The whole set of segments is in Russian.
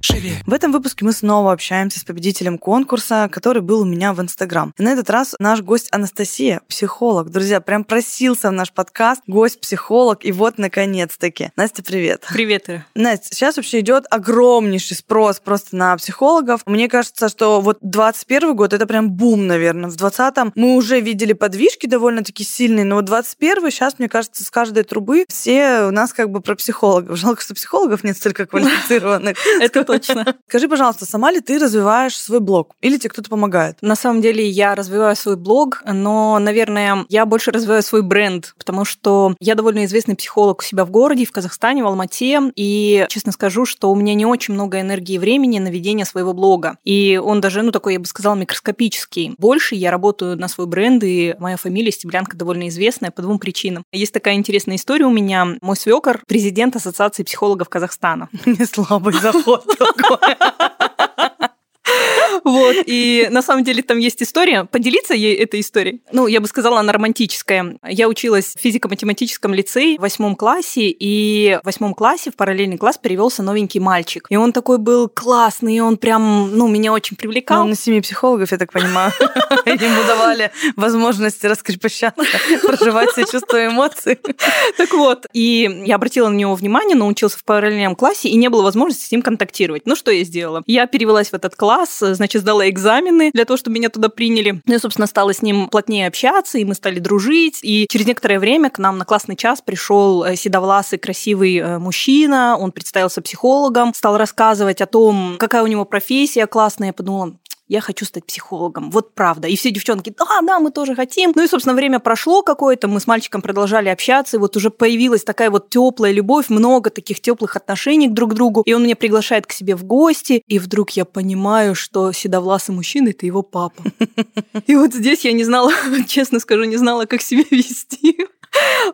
Шире. В этом выпуске мы снова общаемся с победителем конкурса, который был у меня в Инстаграм. И на этот раз наш гость Анастасия, психолог. Друзья, прям просился в наш подкаст гость-психолог, и вот наконец-таки. Настя, привет. Привет, Ира. Настя, сейчас вообще идет огромнейший спрос просто на психологов. Мне кажется, что вот 21 год это прям бум, наверное. В 20-м мы уже видели подвижки довольно-таки сильные, но вот 21 сейчас, мне кажется, с каждой трубы все у нас как бы про психологов. Жалко, что психологов нет столько квалифицированных. Это точно. Скажи, пожалуйста, сама ли ты развиваешь свой блог? Или тебе кто-то помогает? На самом деле я развиваю свой блог, но, наверное, я больше развиваю свой бренд, потому что я довольно известный психолог у себя в городе, в Казахстане, в Алмате, и честно скажу, что у меня не очень много энергии и времени на ведение своего блога. И он даже, ну, такой, я бы сказала, микроскопический. Больше я работаю на свой бренд, и моя фамилия Стеблянка довольно известная по двум причинам. Есть такая интересная история у меня. Мой свекор, президент Ассоциации психологов Казахстана. Не слабый заход такой. Вот, и на самом деле там есть история. Поделиться ей этой историей? Ну, я бы сказала, она романтическая. Я училась в физико-математическом лицее в восьмом классе, и в восьмом классе в параллельный класс перевелся новенький мальчик. И он такой был классный, и он прям, ну, меня очень Ну, привлекал. он на семье психологов, я так понимаю. Ему давали возможности раскрепощаться, проживать все чувства и эмоции. Так вот, и я обратила на него внимание, научился в параллельном классе, и не было возможности с ним контактировать. Ну, что я сделала? Я перевелась в этот класс, значит, сдала экзамены для того, чтобы меня туда приняли. Ну, я, собственно, стала с ним плотнее общаться, и мы стали дружить. И через некоторое время к нам на классный час пришел э, седовласый, красивый э, мужчина. Он представился психологом, стал рассказывать о том, какая у него профессия классная. Я подумала, я хочу стать психологом. Вот правда. И все девчонки, да, да, мы тоже хотим. Ну и, собственно, время прошло какое-то, мы с мальчиком продолжали общаться, и вот уже появилась такая вот теплая любовь, много таких теплых отношений друг к другу. И он меня приглашает к себе в гости, и вдруг я понимаю, что седовласый мужчина – это его папа. И вот здесь я не знала, честно скажу, не знала, как себя вести.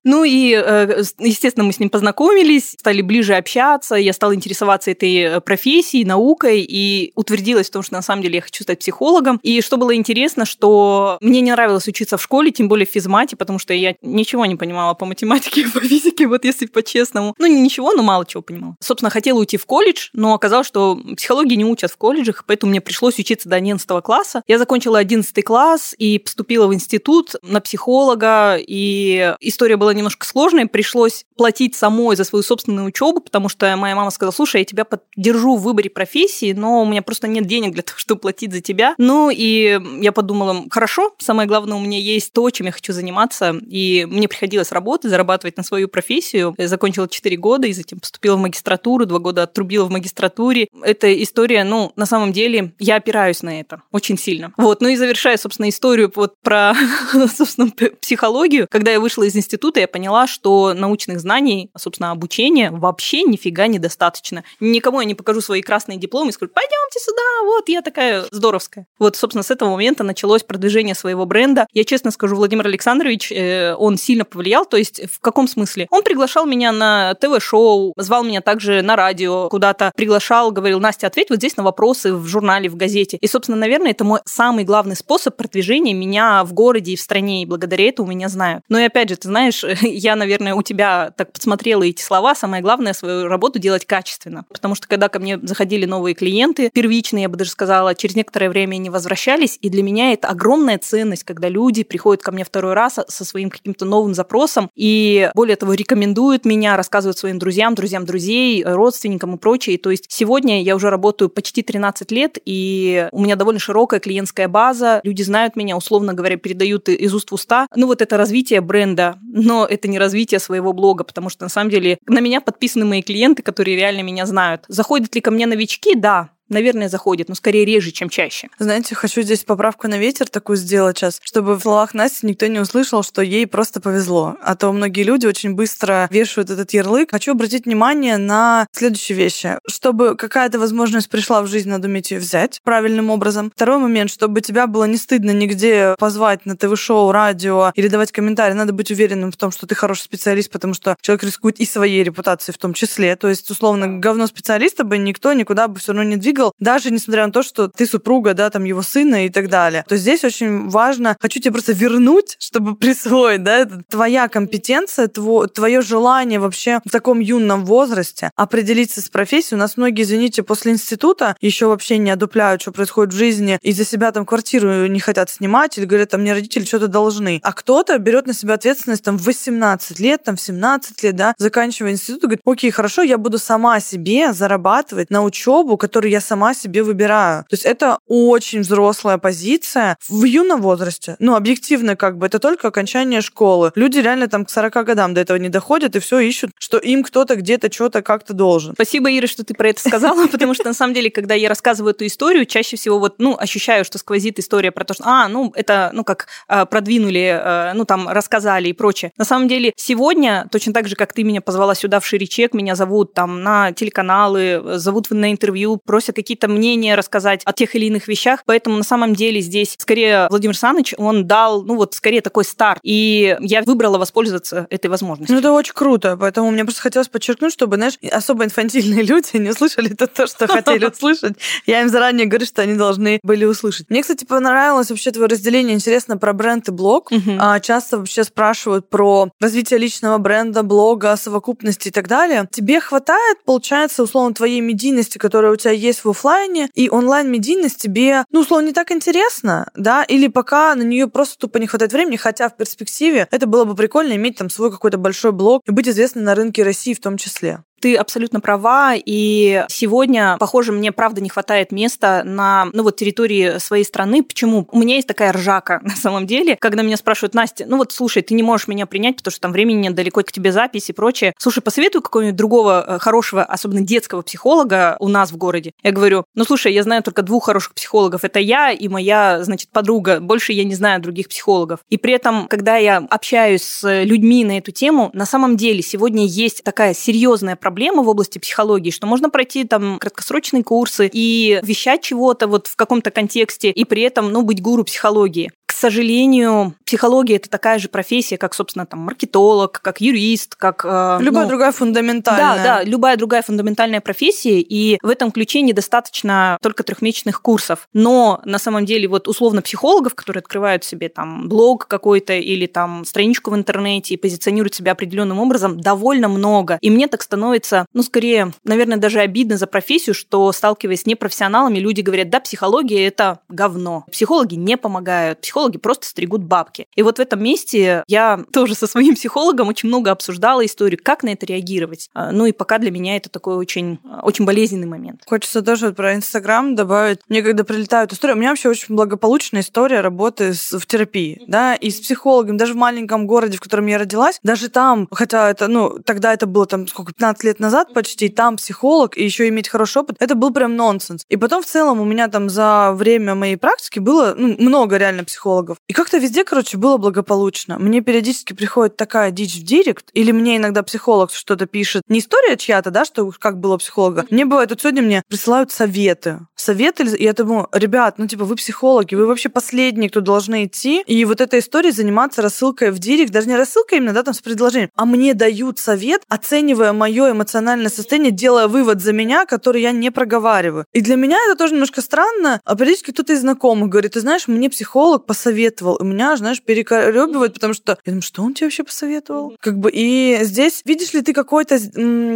Ну и, э, естественно, мы с ним познакомились, стали ближе общаться, я стала интересоваться этой э, профессией, наукой и утвердилась в том, что на самом деле я хочу стать психологом. И что было интересно, что мне не нравилось учиться в школе, тем более в физмате, потому что я ничего не понимала по математике и по физике, вот если по-честному. Ну, не ничего, но мало чего понимала. Собственно, хотела уйти в колледж, но оказалось, что психологии не учат в колледжах, поэтому мне пришлось учиться до 11 класса. Я закончила 11 класс и поступила в институт на психолога, и история была немножко сложной, пришлось платить самой за свою собственную учебу, потому что моя мама сказала, слушай, я тебя поддержу в выборе профессии, но у меня просто нет денег для того, чтобы платить за тебя. Ну и я подумала, хорошо, самое главное, у меня есть то, чем я хочу заниматься, и мне приходилось работать, зарабатывать на свою профессию. Я закончила 4 года и затем поступила в магистратуру, 2 года отрубила в магистратуре. Эта история, ну, на самом деле, я опираюсь на это очень сильно. Вот, ну и завершая, собственно, историю вот про, собственно, психологию, когда я вышла из института, я поняла, что научных знаний, собственно, обучения вообще нифига недостаточно. Никому я не покажу свои красные дипломы и скажу, пойдемте сюда, вот я такая здоровская. Вот, собственно, с этого момента началось продвижение своего бренда. Я честно скажу, Владимир Александрович, э, он сильно повлиял, то есть в каком смысле? Он приглашал меня на ТВ-шоу, звал меня также на радио куда-то, приглашал, говорил, Настя, ответь вот здесь на вопросы в журнале, в газете. И, собственно, наверное, это мой самый главный способ продвижения меня в городе и в стране, и благодаря этому меня знают. Но и опять же, знаешь, я, наверное, у тебя так подсмотрела эти слова. Самое главное свою работу делать качественно. Потому что когда ко мне заходили новые клиенты, первичные, я бы даже сказала, через некоторое время они возвращались. И для меня это огромная ценность, когда люди приходят ко мне второй раз со своим каким-то новым запросом и, более того, рекомендуют меня, рассказывают своим друзьям, друзьям друзей, родственникам и прочее. То есть сегодня я уже работаю почти 13 лет, и у меня довольно широкая клиентская база. Люди знают меня, условно говоря, передают из уст в уста. Ну вот это развитие бренда, но это не развитие своего блога, потому что на самом деле на меня подписаны мои клиенты, которые реально меня знают. Заходят ли ко мне новички? Да. Наверное, заходит, но скорее реже, чем чаще. Знаете, хочу здесь поправку на ветер такую сделать сейчас, чтобы в словах Насти никто не услышал, что ей просто повезло. А то многие люди очень быстро вешают этот ярлык. Хочу обратить внимание на следующие вещи. Чтобы какая-то возможность пришла в жизнь, надо уметь ее взять правильным образом. Второй момент, чтобы тебя было не стыдно нигде позвать на ТВ-шоу, радио или давать комментарии, надо быть уверенным в том, что ты хороший специалист, потому что человек рискует и своей репутацией в том числе. То есть, условно, говно специалиста бы никто никуда бы все равно не двигал, даже несмотря на то, что ты супруга, да, там его сына и так далее. То здесь очень важно, хочу тебе просто вернуть, чтобы присвоить, да, это твоя компетенция, тво, твое желание вообще в таком юном возрасте определиться с профессией. У нас многие, извините, после института еще вообще не одупляют, что происходит в жизни, и за себя там квартиру не хотят снимать, или говорят, там мне родители что-то должны. А кто-то берет на себя ответственность там в 18 лет, там в 17 лет, да, заканчивая институт, и говорит, окей, хорошо, я буду сама себе зарабатывать на учебу, которую я сама себе выбираю. То есть это очень взрослая позиция в юном возрасте. Ну, объективно как бы, это только окончание школы. Люди реально там к 40 годам до этого не доходят и все ищут, что им кто-то где-то что-то как-то должен. Спасибо, Ира, что ты про это сказала, потому что на самом деле, когда я рассказываю эту историю, чаще всего вот, ну, ощущаю, что сквозит история про то, что, а, ну, это, ну, как а, продвинули, а, ну, там, рассказали и прочее. На самом деле, сегодня, точно так же, как ты меня позвала сюда в Ширичек, меня зовут там на телеканалы, зовут на интервью, просят какие-то мнения рассказать о тех или иных вещах, поэтому на самом деле здесь скорее Владимир Саныч, он дал, ну, вот, скорее такой старт, и я выбрала воспользоваться этой возможностью. Ну, это очень круто, поэтому мне просто хотелось подчеркнуть, чтобы, знаешь, особо инфантильные люди не услышали то, то что хотели услышать. Я им заранее говорю, что они должны были услышать. Мне, кстати, понравилось вообще твое разделение, интересно, про бренд и блог. А, часто вообще спрашивают про развитие личного бренда, блога, совокупности и так далее. Тебе хватает, получается, условно, твоей медийности, которая у тебя есть в офлайне, и онлайн-медийность тебе, ну, условно, не так интересно, да, или пока на нее просто тупо не хватает времени, хотя в перспективе это было бы прикольно иметь там свой какой-то большой блог и быть известным на рынке России в том числе ты абсолютно права, и сегодня, похоже, мне правда не хватает места на, ну вот, территории своей страны. Почему? У меня есть такая ржака, на самом деле, когда меня спрашивают, Настя, ну вот, слушай, ты не можешь меня принять, потому что там времени нет, далеко к тебе запись и прочее. Слушай, посоветуй какого-нибудь другого э, хорошего, особенно детского психолога у нас в городе. Я говорю, ну, слушай, я знаю только двух хороших психологов. Это я и моя, значит, подруга. Больше я не знаю других психологов. И при этом, когда я общаюсь с людьми на эту тему, на самом деле сегодня есть такая серьезная проблема, в области психологии, что можно пройти там краткосрочные курсы и вещать чего-то вот в каком-то контексте и при этом, ну, быть гуру психологии сожалению, психология это такая же профессия, как, собственно, там маркетолог, как юрист, как э, любая ну, другая фундаментальная. Да, да, любая другая фундаментальная профессия, и в этом ключе недостаточно только трехмесячных курсов. Но на самом деле вот условно психологов, которые открывают себе там блог какой-то или там страничку в интернете и позиционируют себя определенным образом, довольно много. И мне так становится, ну, скорее, наверное, даже обидно за профессию, что сталкиваясь с непрофессионалами, люди говорят, да, психология это говно. Психологи не помогают. Психологи психологи просто стригут бабки. И вот в этом месте я тоже со своим психологом очень много обсуждала историю, как на это реагировать. А, ну и пока для меня это такой очень, очень болезненный момент. Хочется тоже про Инстаграм добавить. Мне когда прилетают истории, у меня вообще очень благополучная история работы с, в терапии, да, и с психологом, даже в маленьком городе, в котором я родилась, даже там, хотя это, ну, тогда это было там сколько, 15 лет назад почти, там психолог, и еще иметь хороший опыт, это был прям нонсенс. И потом в целом у меня там за время моей практики было ну, много реально психологов, психологов. И как-то везде, короче, было благополучно. Мне периодически приходит такая дичь в директ, или мне иногда психолог что-то пишет. Не история чья-то, да, что как было психолога. Мне бывает, вот сегодня мне присылают советы. Советы, и я думаю, ребят, ну типа вы психологи, вы вообще последние, кто должны идти. И вот этой историей заниматься рассылкой в директ, даже не рассылкой именно, да, там с предложением, а мне дают совет, оценивая мое эмоциональное состояние, делая вывод за меня, который я не проговариваю. И для меня это тоже немножко странно. А периодически кто-то из знакомых говорит, ты знаешь, мне психолог посоветовал посоветовал. У меня, знаешь, перекоребивает, потому что я думаю, что он тебе вообще посоветовал? Как бы и здесь видишь ли ты какой-то,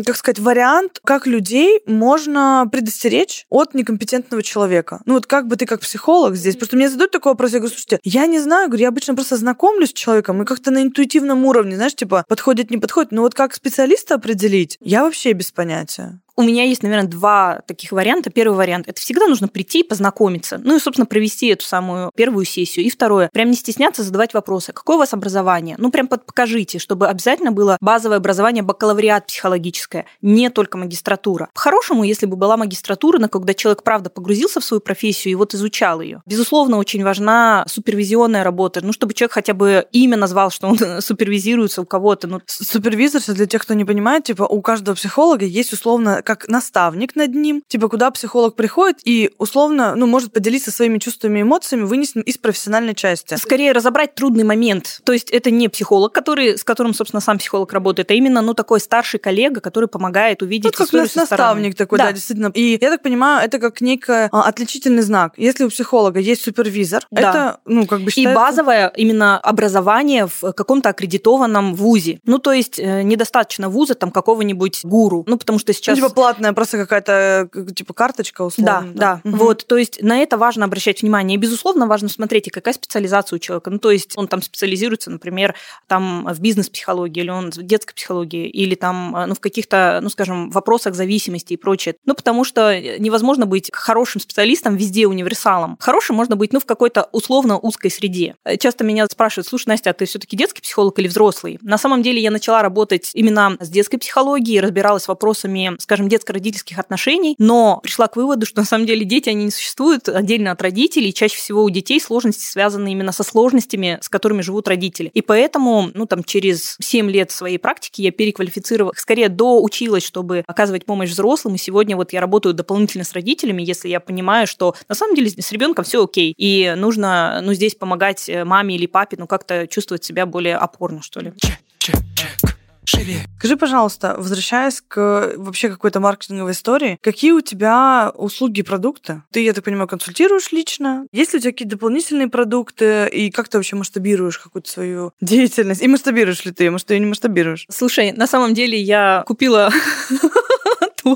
как сказать, вариант, как людей можно предостеречь от некомпетентного человека? Ну вот как бы ты как психолог здесь, просто мне задают такой вопрос, я говорю, слушайте, я не знаю, говорю, я обычно просто знакомлюсь с человеком и как-то на интуитивном уровне, знаешь, типа, подходит, не подходит, но вот как специалиста определить, я вообще без понятия. У меня есть, наверное, два таких варианта. Первый вариант – это всегда нужно прийти, познакомиться, ну и, собственно, провести эту самую первую сессию. И второе – прям не стесняться задавать вопросы. Какое у вас образование? Ну, прям покажите, чтобы обязательно было базовое образование, бакалавриат психологическое, не только магистратура. По-хорошему, если бы была магистратура, на когда человек, правда, погрузился в свою профессию и вот изучал ее. Безусловно, очень важна супервизионная работа, ну, чтобы человек хотя бы имя назвал, что он супервизируется у кого-то. Ну, Супервизор, для тех, кто не понимает, типа, у каждого психолога есть условно как наставник над ним, типа, куда психолог приходит и условно, ну, может поделиться своими чувствами и эмоциями, вынесенным из профессиональной части. Скорее разобрать трудный момент. То есть это не психолог, который, с которым, собственно, сам психолог работает, а именно, ну, такой старший коллега, который помогает увидеть ну, как со наставник такой, да. да, действительно. И я так понимаю, это как некий а, отличительный знак. Если у психолога есть супервизор, да. это, ну, как бы считается... И базовое именно образование в каком-то аккредитованном вузе. Ну, то есть э, недостаточно вуза там какого-нибудь гуру. Ну, потому что сейчас... Ну, типа платная просто какая-то, типа, карточка, условно. Да, да. Угу. Вот, то есть на это важно обращать внимание. И, безусловно, важно смотреть, и какая специализация у человека. Ну, то есть он там специализируется, например, там в бизнес-психологии, или он в детской психологии, или там, э, ну, в каких-то, ну, скажем, вопросах зависимости и прочее. Ну, потому что невозможно быть хорошим специалистом везде универсалом. Хорошим можно быть, ну, в какой-то условно узкой среде. Э, часто меня спрашивают, слушай, Настя, а ты все-таки детский психолог или взрослый? На самом деле я начала работать именно с детской психологией, разбиралась с вопросами, скажем, детско-родительских отношений, но пришла к выводу, что на самом деле дети, они не существуют отдельно от родителей, и чаще всего у детей сложности связаны именно со сложностями, с которыми живут родители. И поэтому, ну, там, через 7 лет своей практики я переквалифицировалась, скорее доучилась, чтобы оказывать помощь взрослым, и сегодня вот я работаю дополнительно с родителями, если я понимаю, что на самом деле с ребенком все окей, и нужно, ну, здесь помогать маме или папе, ну, как-то чувствовать себя более опорно, что ли. Чек, чек, чек шире. Скажи, пожалуйста, возвращаясь к вообще какой-то маркетинговой истории, какие у тебя услуги и продукты? Ты, я так понимаю, консультируешь лично? Есть ли у тебя какие-то дополнительные продукты? И как ты вообще масштабируешь какую-то свою деятельность? И масштабируешь ли ты? Может, ты ее не масштабируешь? Слушай, на самом деле я купила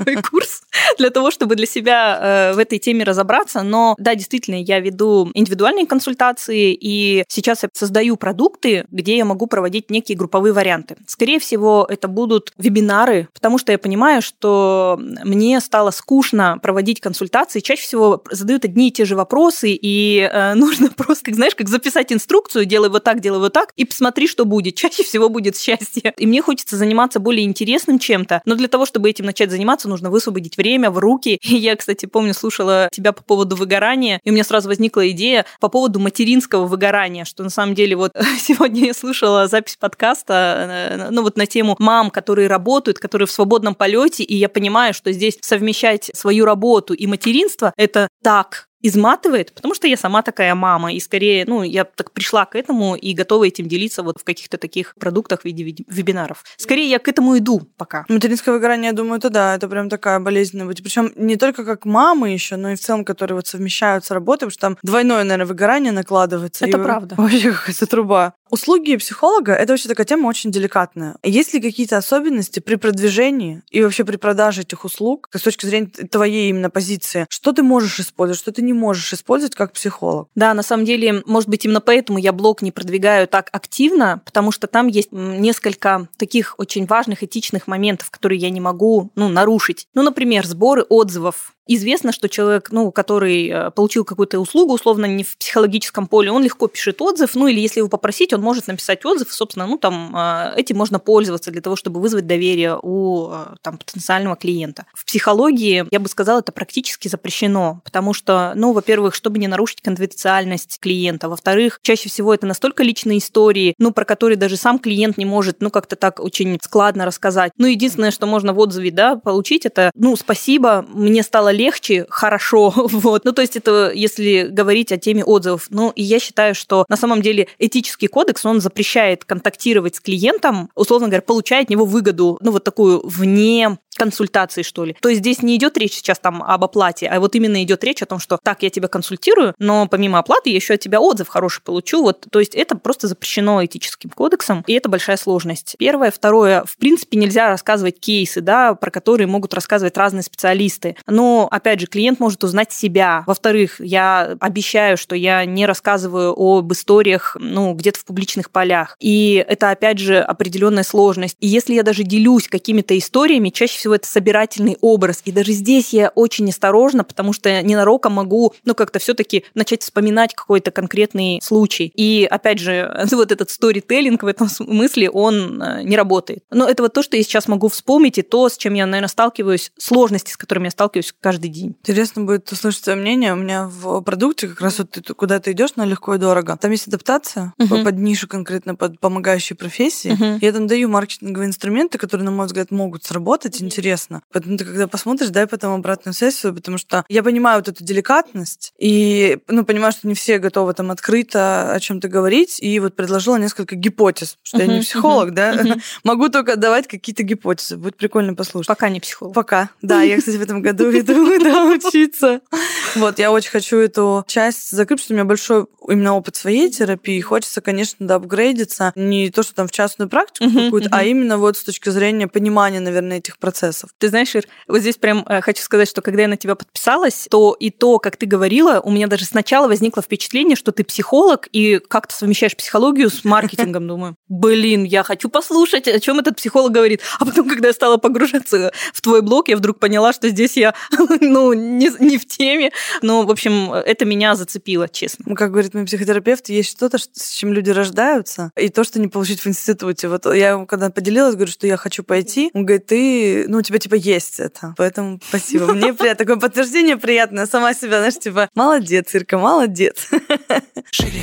твой курс для того, чтобы для себя э, в этой теме разобраться. Но да, действительно, я веду индивидуальные консультации, и сейчас я создаю продукты, где я могу проводить некие групповые варианты. Скорее всего, это будут вебинары, потому что я понимаю, что мне стало скучно проводить консультации. Чаще всего задают одни и те же вопросы, и э, нужно просто, как знаешь, как записать инструкцию, делай вот так, делай вот так, и посмотри, что будет. Чаще всего будет счастье. И мне хочется заниматься более интересным чем-то, но для того, чтобы этим начать заниматься, нужно высвободить время в руки. И я, кстати, помню, слушала тебя по поводу выгорания, и у меня сразу возникла идея по поводу материнского выгорания, что на самом деле вот сегодня я слушала запись подкаста, э, ну вот на тему мам, которые работают, которые в свободном полете, и я понимаю, что здесь совмещать свою работу и материнство – это так изматывает, потому что я сама такая мама, и скорее, ну, я так пришла к этому и готова этим делиться вот в каких-то таких продуктах в виде вебинаров. Скорее, я к этому иду пока. Материнское выгорание, я думаю, это да, это прям такая болезненная. Причем не только как мамы еще, но и в целом, которые вот совмещают с работой, потому что там двойное, наверное, выгорание накладывается. Это правда. Вообще какая-то труба. Услуги психолога – это вообще такая тема очень деликатная. Есть ли какие-то особенности при продвижении и вообще при продаже этих услуг, с точки зрения твоей именно позиции? Что ты можешь использовать, что ты не можешь использовать как психолог? Да, на самом деле, может быть, именно поэтому я блог не продвигаю так активно, потому что там есть несколько таких очень важных этичных моментов, которые я не могу ну, нарушить. Ну, например, сборы отзывов Известно, что человек, ну, который э, получил какую-то услугу, условно, не в психологическом поле, он легко пишет отзыв, ну, или если его попросить, он может написать отзыв, собственно, ну, там, э, этим можно пользоваться для того, чтобы вызвать доверие у э, там, потенциального клиента. В психологии, я бы сказала, это практически запрещено, потому что, ну, во-первых, чтобы не нарушить конфиденциальность клиента, во-вторых, чаще всего это настолько личные истории, ну, про которые даже сам клиент не может, ну, как-то так очень складно рассказать. Ну, единственное, что можно в отзыве, да, получить, это, ну, спасибо, мне стало легче, хорошо. Вот. Ну, то есть это если говорить о теме отзывов. Ну, и я считаю, что на самом деле этический кодекс, он запрещает контактировать с клиентом, условно говоря, получая от него выгоду, ну, вот такую вне консультации, что ли. То есть здесь не идет речь сейчас там об оплате, а вот именно идет речь о том, что так, я тебя консультирую, но помимо оплаты я еще от тебя отзыв хороший получу. Вот, то есть это просто запрещено этическим кодексом, и это большая сложность. Первое. Второе. В принципе, нельзя рассказывать кейсы, да, про которые могут рассказывать разные специалисты. Но, опять же, клиент может узнать себя. Во-вторых, я обещаю, что я не рассказываю об историях, ну, где-то в публичных полях. И это, опять же, определенная сложность. И если я даже делюсь какими-то историями, чаще всего это собирательный образ. И даже здесь я очень осторожна, потому что ненароком могу, ну, как-то все таки начать вспоминать какой-то конкретный случай. И, опять же, вот этот сторителлинг в этом смысле, он э, не работает. Но это вот то, что я сейчас могу вспомнить, и то, с чем я, наверное, сталкиваюсь, сложности, с которыми я сталкиваюсь каждый день. Интересно будет услышать твое мнение. У меня в продукте как раз вот ты куда ты идешь на легко и дорого. Там есть адаптация uh-huh. под нишу конкретно под помогающие профессии. Uh-huh. Я там даю маркетинговые инструменты, которые, на мой взгляд, могут сработать. Интересно. Поэтому ты когда посмотришь, дай потом обратную сессию, потому что я понимаю вот эту деликатность и ну, понимаю, что не все готовы там открыто о чем-то говорить. И вот предложила несколько гипотез, что uh-huh. я не психолог, uh-huh. да, uh-huh. могу только давать какие-то гипотезы. Будет прикольно послушать. Пока не психолог. Пока. Да, я, кстати, в этом году иду да, учиться. Вот, я очень хочу эту часть закрыть, что у меня большой именно опыт своей терапии. Хочется, конечно, да, апгрейдиться. Не то, что там в частную практику какую-то, а именно вот с точки зрения понимания, наверное, этих процессов. Ты знаешь, Ир, вот здесь прям э, хочу сказать, что когда я на тебя подписалась, то и то, как ты говорила, у меня даже сначала возникло впечатление, что ты психолог и как то совмещаешь психологию с маркетингом. Думаю, блин, я хочу послушать, о чем этот психолог говорит. А потом, когда я стала погружаться в твой блог, я вдруг поняла, что здесь я, ну, не, не в теме. Но, в общем, это меня зацепило, честно. Ну, как говорит мой психотерапевт, есть что-то, с чем люди рождаются, и то, что не получить в институте. Вот я когда поделилась, говорю, что я хочу пойти, он говорит, ты, ну, у тебя, типа, есть это. Поэтому спасибо. Мне приятно. Такое подтверждение приятное. Сама себя, знаешь, типа, молодец, Ирка, молодец. Шире.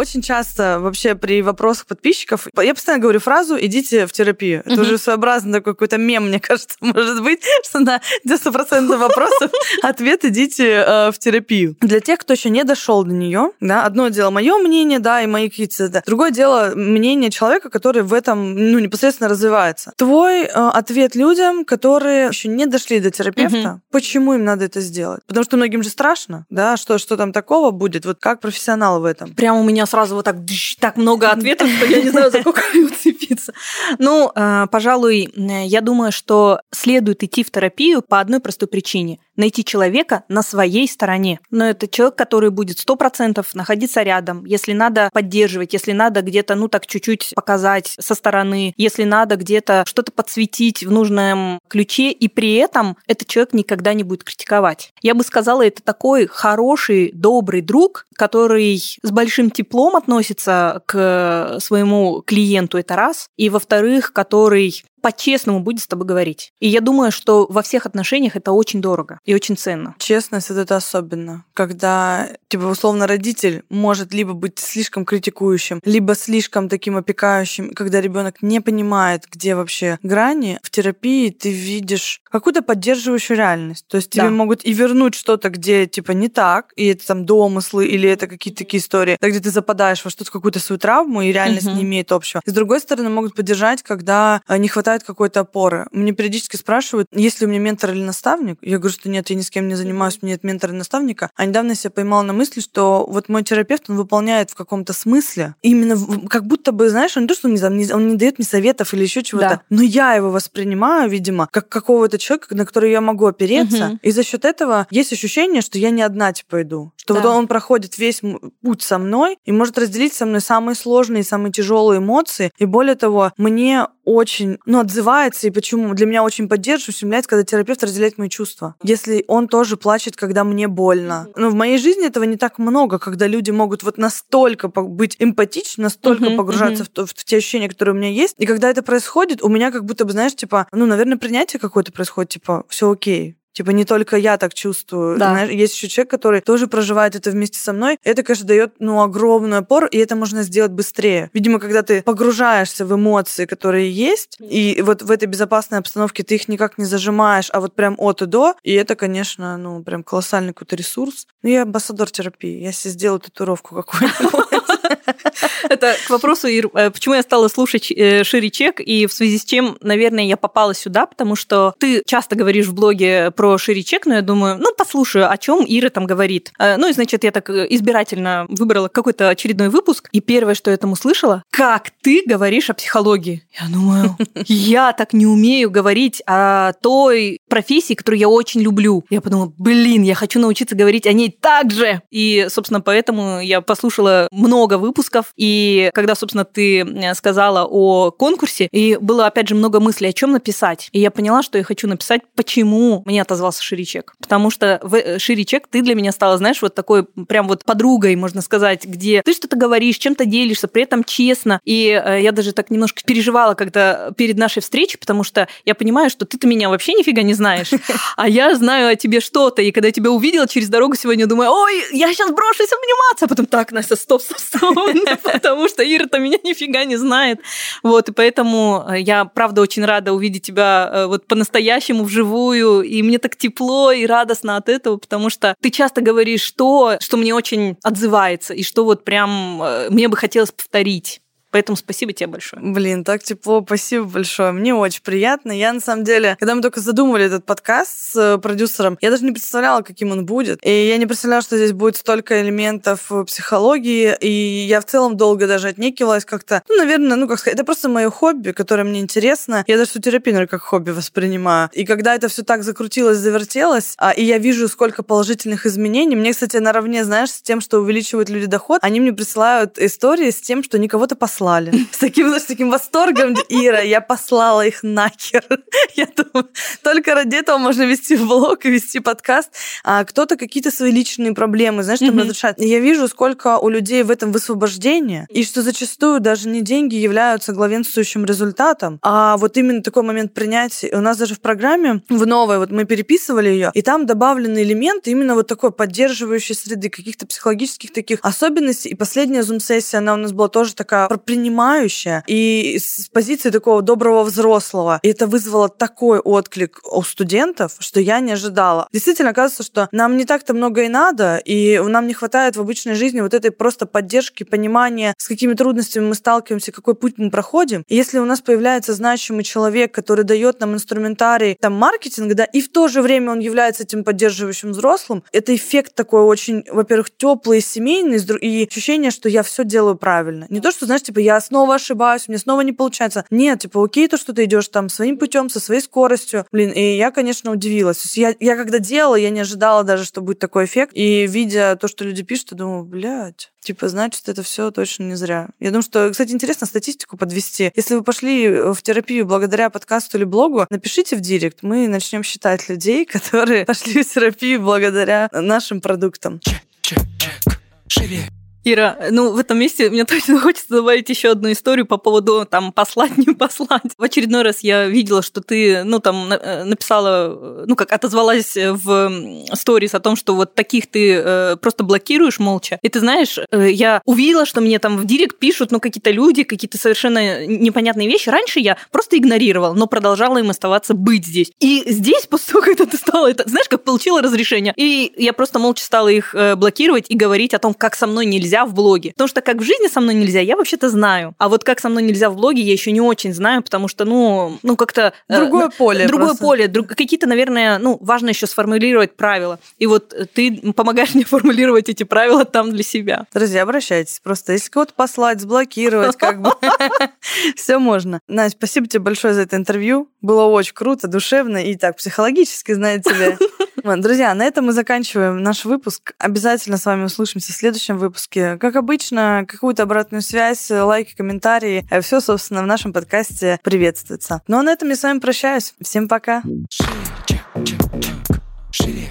Очень часто вообще при вопросах подписчиков я постоянно говорю фразу «идите в терапию». Это уже своеобразный такой какой-то мем, мне кажется, может быть, что на 90% вопросов ответ «идите э, в терапию». Для тех, кто еще не дошел до нее, да, одно дело мое мнение, да, и мои какие-то... Да, другое дело мнение человека, который в этом ну, непосредственно развивается. Твой э, ответ людям, которые еще не дошли до терапевта, почему им надо это сделать? Потому что многим же страшно, да, что, что там такого будет, вот как профессионал в этом. Прямо у меня сразу вот так, так много ответов, что я не знаю, за сколько уцепиться. Ну, э, пожалуй, я думаю, что следует идти в терапию по одной простой причине – найти человека на своей стороне. Но это человек, который будет сто процентов находиться рядом, если надо поддерживать, если надо где-то, ну так чуть-чуть показать со стороны, если надо где-то что-то подсветить в нужном ключе, и при этом этот человек никогда не будет критиковать. Я бы сказала, это такой хороший, добрый друг, который с большим теплом относится к своему клиенту, это раз, и во-вторых, который по-честному будет с тобой говорить. И я думаю, что во всех отношениях это очень дорого и очень ценно. Честность это особенно, когда, типа, условно, родитель может либо быть слишком критикующим, либо слишком таким опекающим, когда ребенок не понимает, где вообще грани. В терапии ты видишь какую-то поддерживающую реальность. То есть тебе да. могут и вернуть что-то, где, типа, не так, и это там домыслы, или это какие-то такие истории, да, где ты западаешь во что-то, какую-то свою травму, и реальность угу. не имеет общего. И с другой стороны, могут поддержать, когда э, не хватает хватает какой-то опоры. Мне периодически спрашивают, есть ли у меня ментор или наставник. Я говорю, что нет, я ни с кем не занимаюсь, у меня нет ментора и наставника. А недавно я себя поймала на мысли, что вот мой терапевт, он выполняет в каком-то смысле, именно как будто бы, знаешь, он не то, что он не, он не дает мне советов или еще чего-то, да. но я его воспринимаю, видимо, как какого-то человека, на который я могу опереться. Угу. И за счет этого есть ощущение, что я не одна типа иду. Что да. вот он проходит весь путь со мной и может разделить со мной самые сложные, самые тяжелые эмоции. И более того, мне очень, ну, отзывается, и почему для меня очень поддерживает, ущемляет, когда терапевт разделяет мои чувства. Если он тоже плачет, когда мне больно. Но в моей жизни этого не так много, когда люди могут вот настолько быть эмпатичны, настолько uh-huh, погружаться uh-huh. В, в, в те ощущения, которые у меня есть. И когда это происходит, у меня как будто бы, знаешь, типа, ну, наверное, принятие какое-то происходит, типа, все окей, Типа не только я так чувствую. Да. Знаешь, есть еще человек, который тоже проживает это вместе со мной. Это, конечно, дает ну, огромный опор, и это можно сделать быстрее. Видимо, когда ты погружаешься в эмоции, которые есть, и вот в этой безопасной обстановке ты их никак не зажимаешь, а вот прям от и до, и это, конечно, ну, прям колоссальный какой-то ресурс. Ну, я амбассадор терапии. Я себе сделаю татуировку какую-нибудь. Это к вопросу, э, почему я стала слушать э, Шири Чек, и в связи с чем, наверное, я попала сюда, потому что ты часто говоришь в блоге про Шири Чек, но я думаю, ну, послушаю, о чем Ира там говорит. Э, ну, и, значит, я так избирательно выбрала какой-то очередной выпуск, и первое, что я там услышала, как ты говоришь о психологии. Я думаю, я так не умею говорить о той профессии, которую я очень люблю. Я подумала, блин, я хочу научиться говорить о ней так же. И, собственно, поэтому я послушала много выпусков, и И когда, собственно, ты э, сказала о конкурсе, и было, опять же, много мыслей, о чем написать. И я поняла, что я хочу написать, почему мне отозвался Ширичек. Потому что в э, Ширичек ты для меня стала, знаешь, вот такой прям вот подругой, можно сказать, где ты что-то говоришь, чем-то делишься, при этом честно. И э, я даже так немножко переживала, когда перед нашей встречей, потому что я понимаю, что ты-то меня вообще нифига не знаешь, а я знаю о тебе что-то. И когда я тебя увидела через дорогу сегодня, думаю, ой, я сейчас брошусь обниматься, а потом так, Настя, стоп, стоп, стоп, потому что Ира-то меня нифига не знает. Вот, и поэтому э, я, правда, очень рада увидеть тебя э, вот по-настоящему вживую, и мне так тепло и радостно от этого, потому что ты часто говоришь то, что мне очень отзывается, и что вот прям э, мне бы хотелось повторить. Поэтому спасибо тебе большое. Блин, так тепло, спасибо большое. Мне очень приятно. Я, на самом деле, когда мы только задумывали этот подкаст с э, продюсером, я даже не представляла, каким он будет. И я не представляла, что здесь будет столько элементов психологии. И я в целом долго даже отнекивалась как-то. Ну, наверное, ну, как сказать, это просто мое хобби, которое мне интересно. Я даже терапию, наверное, как хобби воспринимаю. И когда это все так закрутилось, завертелось, а, и я вижу, сколько положительных изменений, мне, кстати, наравне, знаешь, с тем, что увеличивают люди доход, они мне присылают истории с тем, что они кого-то послали послали. С таким, с таким восторгом, Ира, я послала их нахер. Я думаю, только ради этого можно вести влог и вести подкаст. А кто-то какие-то свои личные проблемы, знаешь, там разрешает. я вижу, сколько у людей в этом высвобождения, и что зачастую даже не деньги являются главенствующим результатом, а вот именно такой момент принятия. У нас даже в программе, в новой, вот мы переписывали ее, и там добавлены элементы именно вот такой поддерживающей среды, каких-то психологических таких особенностей. И последняя зум-сессия, она у нас была тоже такая принимающая и с позиции такого доброго взрослого. И это вызвало такой отклик у студентов, что я не ожидала. Действительно, оказывается, что нам не так-то много и надо, и нам не хватает в обычной жизни вот этой просто поддержки, понимания, с какими трудностями мы сталкиваемся, какой путь мы проходим. И если у нас появляется значимый человек, который дает нам инструментарий там маркетинг, да, и в то же время он является этим поддерживающим взрослым, это эффект такой очень, во-первых, теплый, семейный, и ощущение, что я все делаю правильно. Не то, что, знаешь, типа, я снова ошибаюсь, мне снова не получается. Нет, типа, окей, то, что ты идешь там своим путем, со своей скоростью. Блин, и я, конечно, удивилась. То есть я, я когда делала, я не ожидала даже, что будет такой эффект. И видя то, что люди пишут, я думаю, блядь, Типа, значит, это все точно не зря. Я думаю, что, кстати, интересно статистику подвести. Если вы пошли в терапию благодаря подкасту или блогу, напишите в директ. Мы начнем считать людей, которые пошли в терапию благодаря нашим продуктам. Чек, чек, чек. Шире. Ира, ну в этом месте мне точно хочется добавить еще одну историю по поводу там послать, не послать. В очередной раз я видела, что ты, ну там э, написала, ну как отозвалась в сторис о том, что вот таких ты э, просто блокируешь молча. И ты знаешь, э, я увидела, что мне там в директ пишут, ну какие-то люди, какие-то совершенно непонятные вещи. Раньше я просто игнорировала, но продолжала им оставаться быть здесь. И здесь, после того, когда ты стала это, знаешь, как получила разрешение, и я просто молча стала их э, блокировать и говорить о том, как со мной нельзя нельзя в блоге. Потому что как в жизни со мной нельзя, я вообще-то знаю. А вот как со мной нельзя в блоге, я еще не очень знаю, потому что, ну, ну как-то... Э, другое э, поле. Другое просто. поле. Друг, какие-то, наверное, ну, важно еще сформулировать правила. И вот ты помогаешь мне формулировать эти правила там для себя. Друзья, обращайтесь. Просто если кого-то послать, заблокировать, как бы, все можно. Настя, спасибо тебе большое за это интервью. Было очень круто, душевно и так психологически, знаете ли. Друзья, на этом мы заканчиваем наш выпуск. Обязательно с вами услышимся в следующем выпуске. Как обычно, какую-то обратную связь, лайки, комментарии. Э, Все, собственно, в нашем подкасте приветствуется. Ну а на этом я с вами прощаюсь. Всем пока. Шире,